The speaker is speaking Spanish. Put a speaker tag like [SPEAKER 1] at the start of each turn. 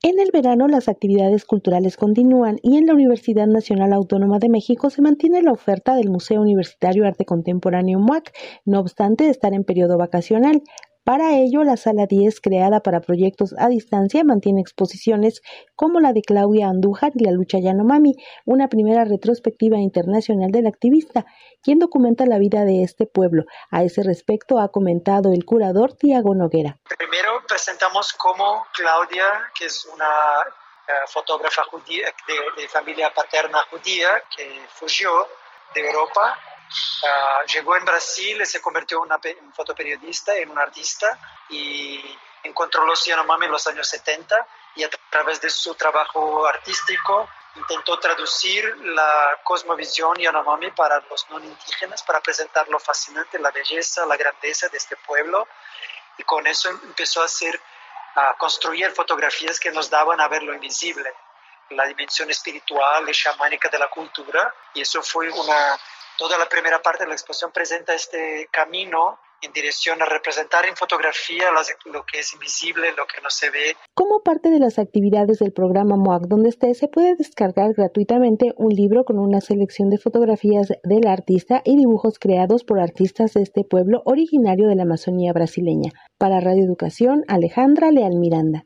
[SPEAKER 1] En el verano las actividades culturales continúan y en la Universidad Nacional Autónoma de México se mantiene la oferta del Museo Universitario Arte Contemporáneo MUAC, no obstante estar en periodo vacacional. Para ello, la Sala 10, creada para proyectos a distancia, mantiene exposiciones como la de Claudia Andújar y la lucha Yanomami, una primera retrospectiva internacional del activista, quien documenta la vida de este pueblo. A ese respecto ha comentado el curador Tiago Noguera.
[SPEAKER 2] Primero presentamos cómo Claudia, que es una eh, fotógrafa judía, de familia paterna judía, que fugió de Europa Ah, llegó en Brasil se convirtió en una fotoperiodista, en un artista y encontró los Yanomami en los años 70 y a través de su trabajo artístico intentó traducir la cosmovisión Yanomami para los no indígenas, para presentar lo fascinante, la belleza, la grandeza de este pueblo y con eso empezó a hacer, a construir fotografías que nos daban a ver lo invisible, la dimensión espiritual y chamánica de la cultura y eso fue una Toda la primera parte de la exposición presenta este camino en dirección a representar en fotografía lo que es invisible, lo que no se ve.
[SPEAKER 1] Como parte de las actividades del programa MOAC donde esté, se puede descargar gratuitamente un libro con una selección de fotografías del artista y dibujos creados por artistas de este pueblo originario de la Amazonía brasileña. Para Radio Educación, Alejandra Leal Miranda.